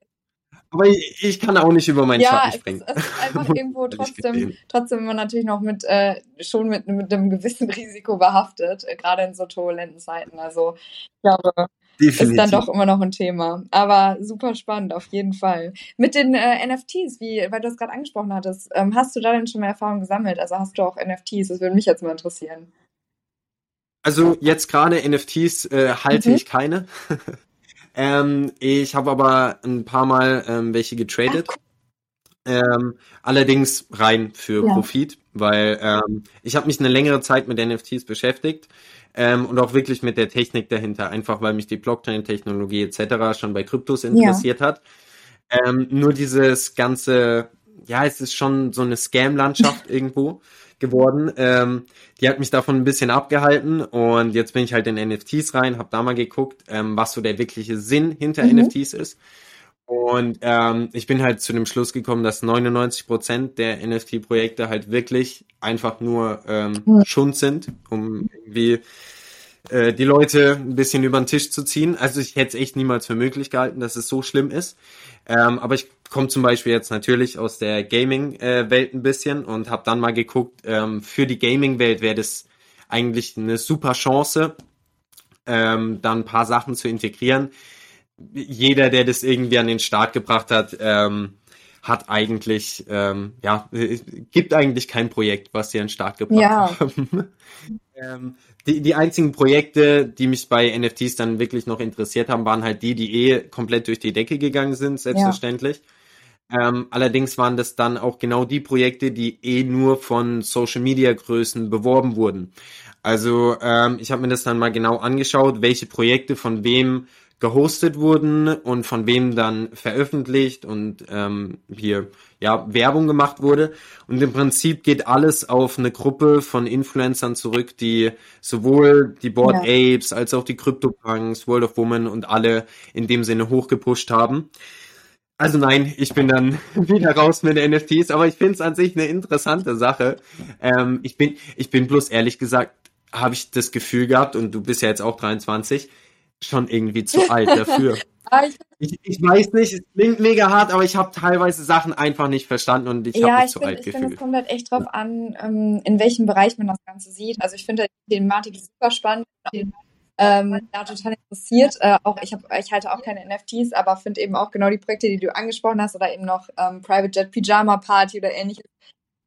aber ich, ich kann auch nicht über meinen ja, Schatten es springen. ist, es ist einfach irgendwo trotzdem, trotzdem immer natürlich noch mit äh, schon mit, mit einem gewissen Risiko behaftet, äh, gerade in so turbulenten Zeiten. Also ich glaube, Definitiv. ist dann doch immer noch ein Thema. Aber super spannend, auf jeden Fall. Mit den äh, NFTs, wie, weil du es gerade angesprochen hattest, ähm, hast du da denn schon mal Erfahrung gesammelt? Also hast du auch NFTs? Das würde mich jetzt mal interessieren. Also jetzt gerade NFTs äh, halte Mhm. ich keine. ähm, ich habe aber ein paar Mal ähm, welche getradet. Ähm, allerdings rein für Ja. Profit, weil ähm, ich habe mich eine längere Zeit mit NFTs beschäftigt ähm, und auch wirklich mit der Technik dahinter, einfach weil mich die Blockchain-Technologie etc. schon bei Kryptos interessiert hat. Ähm, nur dieses ganze, ja, es ist schon so eine Scam-Landschaft irgendwo geworden. Ähm, die hat mich davon ein bisschen abgehalten und jetzt bin ich halt in NFTs rein, habe da mal geguckt, ähm, was so der wirkliche Sinn hinter Mhm. NFTs ist. Und ähm, ich bin halt zu dem Schluss gekommen, dass 99% der NFT-Projekte halt wirklich einfach nur ähm. Schund sind, um irgendwie äh, die Leute ein bisschen über den Tisch zu ziehen. Also ich hätte es echt niemals für möglich gehalten, dass es so schlimm ist. Ähm, aber ich komme zum Beispiel jetzt natürlich aus der Gaming-Welt ein bisschen und habe dann mal geguckt, ähm, für die Gaming-Welt wäre das eigentlich eine super Chance, ähm, dann ein paar Sachen zu integrieren. Jeder, der das irgendwie an den Start gebracht hat, ähm, hat eigentlich, ähm, ja, äh, gibt eigentlich kein Projekt, was sie an den Start gebracht Ja. haben. Ähm, die, die einzigen Projekte, die mich bei NFTs dann wirklich noch interessiert haben, waren halt die, die eh komplett durch die Decke gegangen sind, selbstverständlich. Ähm, allerdings waren das dann auch genau die Projekte, die eh nur von Social Media Größen beworben wurden. Also ähm, ich habe mir das dann mal genau angeschaut, welche Projekte von wem gehostet wurden und von wem dann veröffentlicht und ähm, hier ja Werbung gemacht wurde. Und im Prinzip geht alles auf eine Gruppe von Influencern zurück, die sowohl die Board Apes als auch die CryptoPunks, World of Women und alle in dem Sinne hochgepusht haben. Also nein, ich bin dann wieder raus mit den NFTs, aber ich finde es an sich eine interessante Sache. Ähm, ich bin, ich bin bloß ehrlich gesagt, habe ich das Gefühl gehabt, und du bist ja jetzt auch 23, schon irgendwie zu alt dafür. Ah, ich, Ich, weiß nicht, es klingt mega hart, aber ich habe teilweise Sachen einfach nicht verstanden und ich habe ja, mich ich zu finde, alt ich finde, es gefühlt. kommt halt echt drauf an, ähm, in welchem Bereich man das Ganze sieht. Also ich finde die Thematik super spannend. Ähm, ja, total interessiert. Äh, auch ich habe, ich halte auch keine NFTs, aber finde eben auch genau die Projekte, die du angesprochen hast, oder eben noch ähm, Private Jet Pyjama Party oder ähnliches.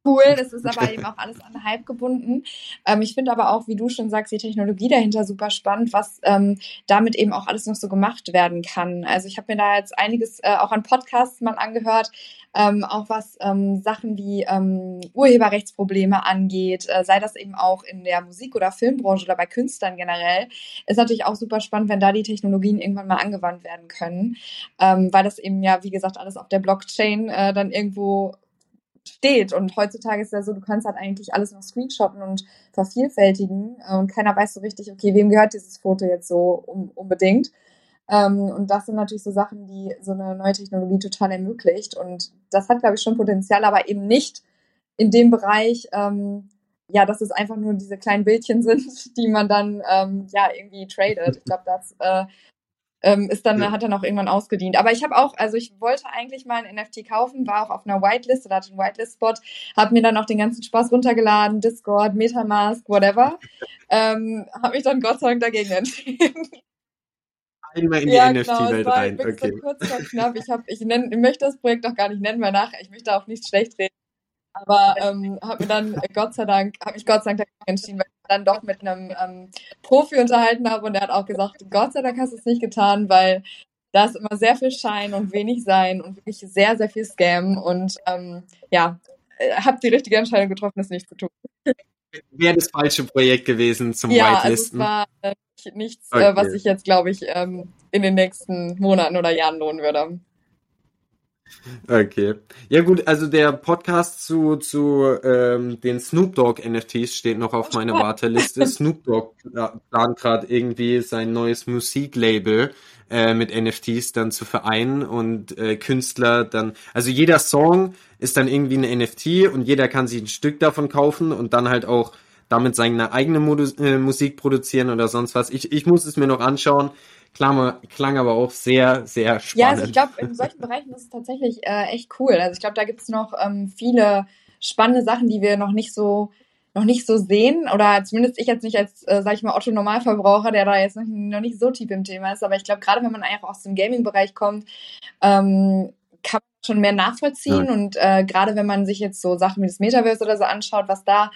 Cool, das ist aber eben auch alles an Hype gebunden. Ähm, ich finde aber auch, wie du schon sagst, die Technologie dahinter super spannend, was ähm, damit eben auch alles noch so gemacht werden kann. Also ich habe mir da jetzt einiges äh, auch an Podcasts mal angehört, ähm, auch was ähm, Sachen wie ähm, Urheberrechtsprobleme angeht, äh, sei das eben auch in der Musik- oder Filmbranche oder bei Künstlern generell, ist natürlich auch super spannend, wenn da die Technologien irgendwann mal angewandt werden können, ähm, weil das eben ja, wie gesagt, alles auf der Blockchain äh, dann irgendwo steht. Und heutzutage ist ja so, du kannst halt eigentlich alles noch screenshotten und vervielfältigen äh, und keiner weiß so richtig, okay, wem gehört dieses Foto jetzt so unbedingt. Ähm, und das sind natürlich so Sachen, die so eine neue Technologie total ermöglicht. Und das hat, glaube ich, schon Potenzial, aber eben nicht in dem Bereich, ähm, ja, dass es einfach nur diese kleinen Bildchen sind, die man dann ähm, ja irgendwie tradet. Ich glaube, das äh, ähm, ist dann, Ja. hat dann auch irgendwann ausgedient. Aber ich habe auch, also ich wollte eigentlich mal ein NFT kaufen, war auch auf einer Whitelist oder hatte einen Whitelist-Spot, habe mir dann auch den ganzen Spaß runtergeladen, Discord, Metamask, whatever. ähm, habe mich dann Gott sei Dank dagegen entschieden. Einmal in die ja, genau, NFT-Welt war rein. Okay. so kurz vor knapp. Ich, hab, ich, nenn, ich möchte das Projekt auch gar nicht nennen, weil nachher, ich möchte auch nichts schlecht reden. Aber ähm, habe mir dann Gott sei Dank, habe mich Gott sei Dank dagegen entschieden, weil ich dann doch mit einem ähm, Profi unterhalten habe und der hat auch gesagt, Gott sei Dank hast du es nicht getan, weil da ist immer sehr viel Schein und wenig Sein und wirklich sehr, sehr viel Scam und ähm, ja, äh, habe die richtige Entscheidung getroffen, das nicht zu tun. Wäre das falsche Projekt gewesen zum Ja, also es Whitelisten. war äh, nichts, äh, was Okay. sich jetzt, glaube ich, ähm, in den nächsten Monaten oder Jahren lohnen würde. Okay. Ja gut, also der Podcast zu, zu ähm, den Snoop Dogg NFTs steht noch auf meiner Warteliste. Snoop Dogg plant gerade irgendwie sein neues Musiklabel äh, mit NFTs dann zu vereinen und äh, Künstler dann, also jeder Song ist dann irgendwie ein NFT und jeder kann sich ein Stück davon kaufen und dann halt auch damit seine eigene Modu äh, Musik produzieren oder sonst was. Ich, ich muss es mir noch anschauen. Klang, klang aber auch sehr, sehr spannend. Ja, also ich glaube, in solchen Bereichen ist es tatsächlich äh, echt cool. Also ich glaube, da gibt es noch ähm, viele spannende Sachen, die wir noch nicht so noch nicht so sehen oder zumindest ich jetzt nicht als, äh, sag ich mal, Otto Normalverbraucher, der da jetzt noch, noch nicht so tief im Thema ist, aber ich glaube, gerade wenn man einfach aus dem Gaming-Bereich kommt, ähm, kann man schon mehr nachvollziehen ja. und äh, gerade wenn man sich jetzt so Sachen wie das Metaverse oder so anschaut, was da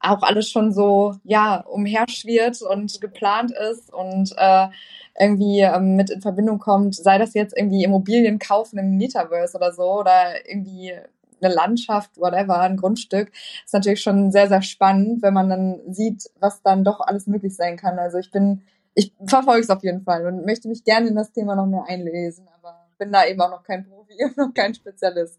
auch alles schon so, ja, umherschwirrt und geplant ist und äh, irgendwie ähm, mit in Verbindung kommt, sei das jetzt irgendwie Immobilien kaufen im Metaverse oder so oder irgendwie eine Landschaft, whatever, ein Grundstück, ist natürlich schon sehr, sehr spannend, wenn man dann sieht, was dann doch alles möglich sein kann. Also ich bin, ich verfolge es auf jeden Fall und möchte mich gerne in das Thema noch mehr einlesen, aber bin da eben auch noch kein Profi und noch kein Spezialist.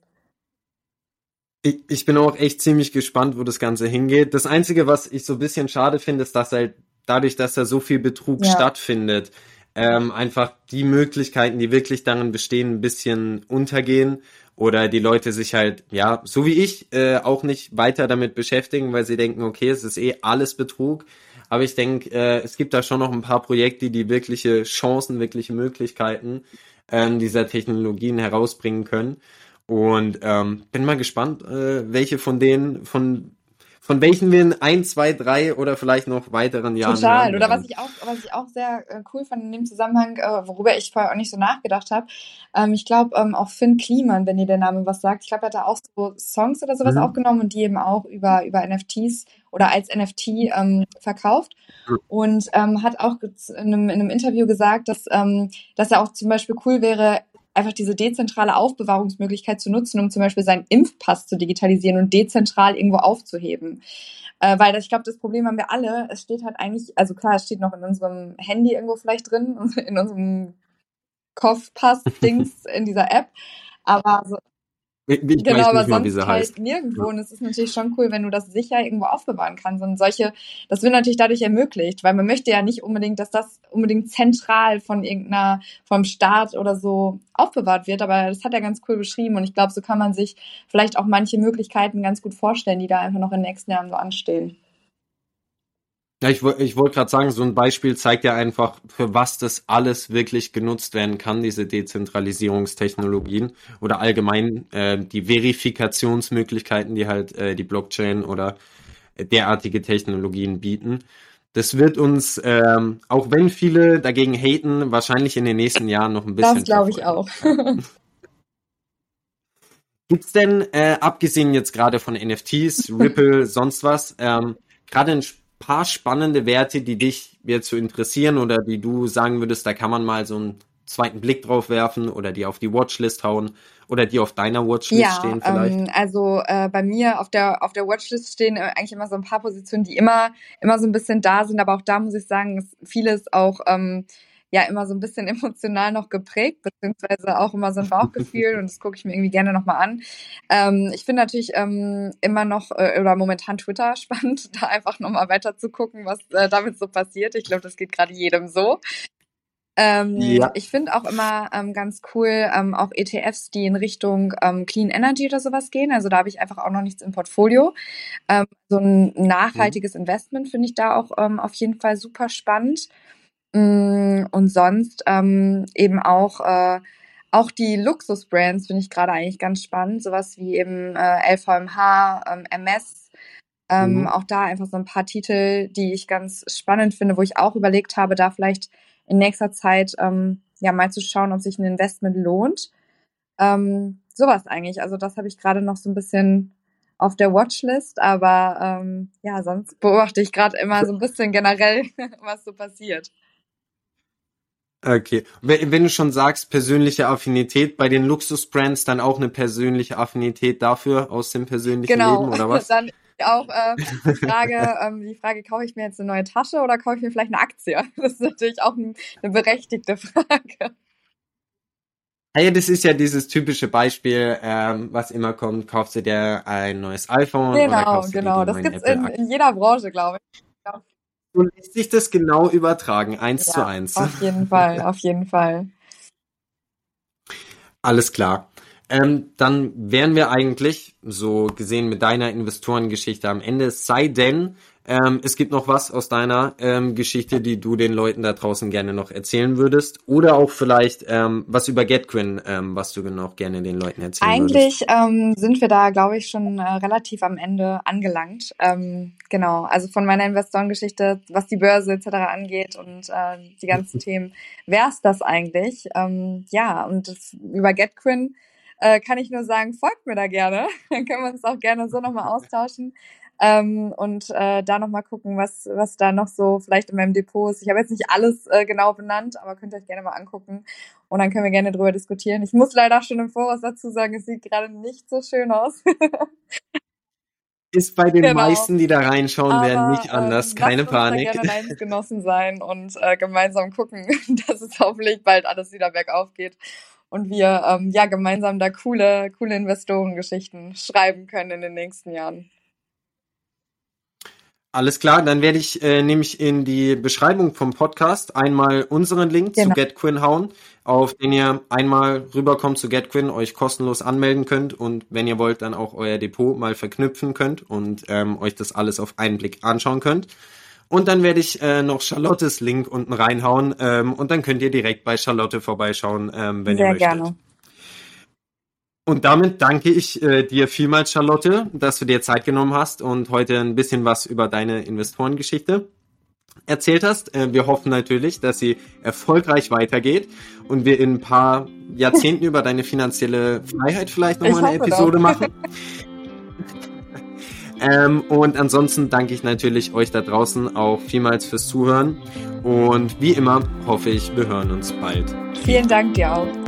Ich, ich bin auch echt ziemlich gespannt, wo das Ganze hingeht. Das Einzige, was ich so ein bisschen schade finde, ist, dass halt dadurch, dass da so viel Betrug ja. stattfindet, ähm, einfach die Möglichkeiten, die wirklich darin bestehen, ein bisschen untergehen oder die Leute sich halt, ja, so wie ich, äh, auch nicht weiter damit beschäftigen, weil sie denken, okay, es ist eh alles Betrug. Aber ich denke, äh, es gibt da schon noch ein paar Projekte, die wirkliche Chancen, wirkliche Möglichkeiten ähm, dieser Technologien herausbringen können. Und ähm, bin mal gespannt, äh, welche von denen, von von welchen wir in ein, zwei, drei oder vielleicht noch weiteren Jahren. Total. Oder was ich auch, was ich auch sehr äh, cool fand in dem Zusammenhang, äh, worüber ich vorher auch nicht so nachgedacht habe. Ähm, ich glaube ähm, auch Finn Kliman, wenn ihr der Name was sagt. Ich glaube, er hat da auch so Songs oder sowas mhm. aufgenommen und die eben auch über über NFTs oder als NFT ähm, verkauft und ähm, hat auch in einem, in einem Interview gesagt, dass ähm, dass er auch zum Beispiel cool wäre, einfach diese dezentrale Aufbewahrungsmöglichkeit zu nutzen, um zum Beispiel seinen Impfpass zu digitalisieren und dezentral irgendwo aufzuheben. Äh, weil das, ich glaube, das Problem haben wir alle. Es steht halt eigentlich, also klar, es steht noch in unserem Handy irgendwo vielleicht drin, in unserem Kopfpass-Dings in dieser App. Aber so, ich genau, aber sonst mal, halt heißt. nirgendwo. Und es ist natürlich schon cool, wenn du das sicher irgendwo aufbewahren kannst. Und solche, das wird natürlich dadurch ermöglicht, weil man möchte ja nicht unbedingt, dass das unbedingt zentral von irgendeiner, vom Staat oder so aufbewahrt wird. Aber das hat er ganz cool beschrieben. Und ich glaube, so kann man sich vielleicht auch manche Möglichkeiten ganz gut vorstellen, die da einfach noch in den nächsten Jahren so anstehen. Ja, ich, ich wollte gerade sagen, so ein Beispiel zeigt ja einfach, für was das alles wirklich genutzt werden kann, diese Dezentralisierungstechnologien oder allgemein äh, die Verifikationsmöglichkeiten, die halt äh, die Blockchain oder derartige Technologien bieten. Das wird uns, ähm, auch wenn viele dagegen haten, wahrscheinlich in den nächsten Jahren noch ein bisschen. Das glaube ich auch. Gibt's denn, äh, abgesehen jetzt gerade von NFTs, Ripple, sonst was, ähm, gerade in paar spannende Werte, die dich jetzt so interessieren oder die du sagen würdest, da kann man mal so einen zweiten Blick drauf werfen oder die auf die Watchlist hauen oder die auf deiner Watchlist ja, stehen vielleicht? Ähm, also äh, bei mir auf der auf der Watchlist stehen äh, eigentlich immer so ein paar Positionen, die immer immer so ein bisschen da sind, aber auch da muss ich sagen, ist vieles auch ähm, ja immer so ein bisschen emotional noch geprägt, beziehungsweise auch immer so ein Bauchgefühl und das gucke ich mir irgendwie gerne nochmal an. Ähm, ich finde natürlich ähm, immer noch äh, oder momentan Twitter spannend, da einfach nochmal weiter zu gucken, was äh, damit so passiert. Ich glaube, das geht gerade jedem so. Ähm, ja. Ich finde auch immer ähm, ganz cool, ähm, auch ETFs, die in Richtung ähm, Clean Energy oder sowas gehen. Also da habe ich einfach auch noch nichts im Portfolio. Ähm, so ein nachhaltiges mhm. Investment finde ich da auch ähm, auf jeden Fall super spannend. Mm, und sonst ähm, eben auch äh, auch die Luxusbrands finde ich gerade eigentlich ganz spannend, sowas wie eben äh, LVMH, ähm, MS. Ähm, mhm. Auch da einfach so ein paar Titel, die ich ganz spannend finde, wo ich auch überlegt habe, da vielleicht in nächster Zeit ähm, ja mal zu schauen, ob sich ein Investment lohnt. Ähm, sowas eigentlich. Also das habe ich gerade noch so ein bisschen auf der Watchlist, aber ähm, ja, sonst beobachte ich gerade immer so ein bisschen generell, was so passiert. Okay. Wenn du schon sagst, persönliche Affinität, bei den Luxusbrands dann auch eine persönliche Affinität dafür aus dem persönlichen genau. Leben oder was? dann auch äh, die Frage, ähm, die Frage, kaufe ich mir jetzt eine neue Tasche oder kaufe ich mir vielleicht eine Aktie? Das ist natürlich auch eine berechtigte Frage. Ja, das ist ja dieses typische Beispiel, ähm, was immer kommt, kaufst du dir ein neues iPhone genau, oder kaufst genau. du dir Genau, das gibt's in, in jeder Branche, glaube ich. So lässt sich das genau übertragen, eins ja, zu eins. Auf jeden Fall, auf jeden Fall. Alles klar. Ähm, dann wären wir eigentlich, so gesehen mit deiner Investorengeschichte am Ende, es sei denn, ähm, es gibt noch was aus deiner ähm, Geschichte, die du den Leuten da draußen gerne noch erzählen würdest. Oder auch vielleicht ähm, was über GetQuinn, ähm, was du noch gerne den Leuten erzählen Eigentlich würdest. Eigentlich ähm, sind wir da, glaube ich, schon äh, relativ am Ende angelangt. Ähm, genau, also von meiner Investorengeschichte, was die Börse etc. angeht und äh, die ganzen Themen, wäre es das eigentlich. Ja, und das, über GetQuinn äh, kann ich nur sagen, folgt mir da gerne. Dann können wir uns auch gerne so nochmal austauschen. Ähm, und äh, da nochmal gucken, was, was da noch so vielleicht in meinem Depot ist. Ich habe jetzt nicht alles äh, genau benannt, aber könnt ihr euch gerne mal angucken. Und dann können wir gerne drüber diskutieren. Ich muss leider schon im Voraus dazu sagen, es sieht gerade nicht so schön aus. ist bei den genau. meisten, die da reinschauen Aber, werden, nicht anders. Ähm, Keine Panik. Wir gerne Leidensgenossen sein und äh, gemeinsam gucken, dass es hoffentlich bald alles wieder bergauf geht und wir ähm, ja gemeinsam da coole, coole Investorengeschichten schreiben können in den nächsten Jahren. Alles klar, dann werde ich äh, nämlich in die Beschreibung vom Podcast einmal unseren Link genau. zu GetQuinn hauen, auf den ihr einmal rüberkommt zu GetQuinn, euch kostenlos anmelden könnt und wenn ihr wollt, dann auch euer Depot mal verknüpfen könnt und ähm, euch das alles auf einen Blick anschauen könnt. Und dann werde ich äh, noch Charlottes Link unten reinhauen ähm, und dann könnt ihr direkt bei Charlotte vorbeischauen, ähm, wenn Sehr ihr möchtet. Gerne. Und damit danke ich äh, dir vielmals, Charlotte, dass du dir Zeit genommen hast und heute ein bisschen was über deine Investorengeschichte erzählt hast. Äh, wir hoffen natürlich, dass sie erfolgreich weitergeht und wir in ein paar Jahrzehnten über deine finanzielle Freiheit vielleicht nochmal eine Episode doch. machen. ähm, und ansonsten danke ich natürlich euch da draußen auch vielmals fürs Zuhören. Und wie immer hoffe ich, wir hören uns bald. Vielen Dank dir auch.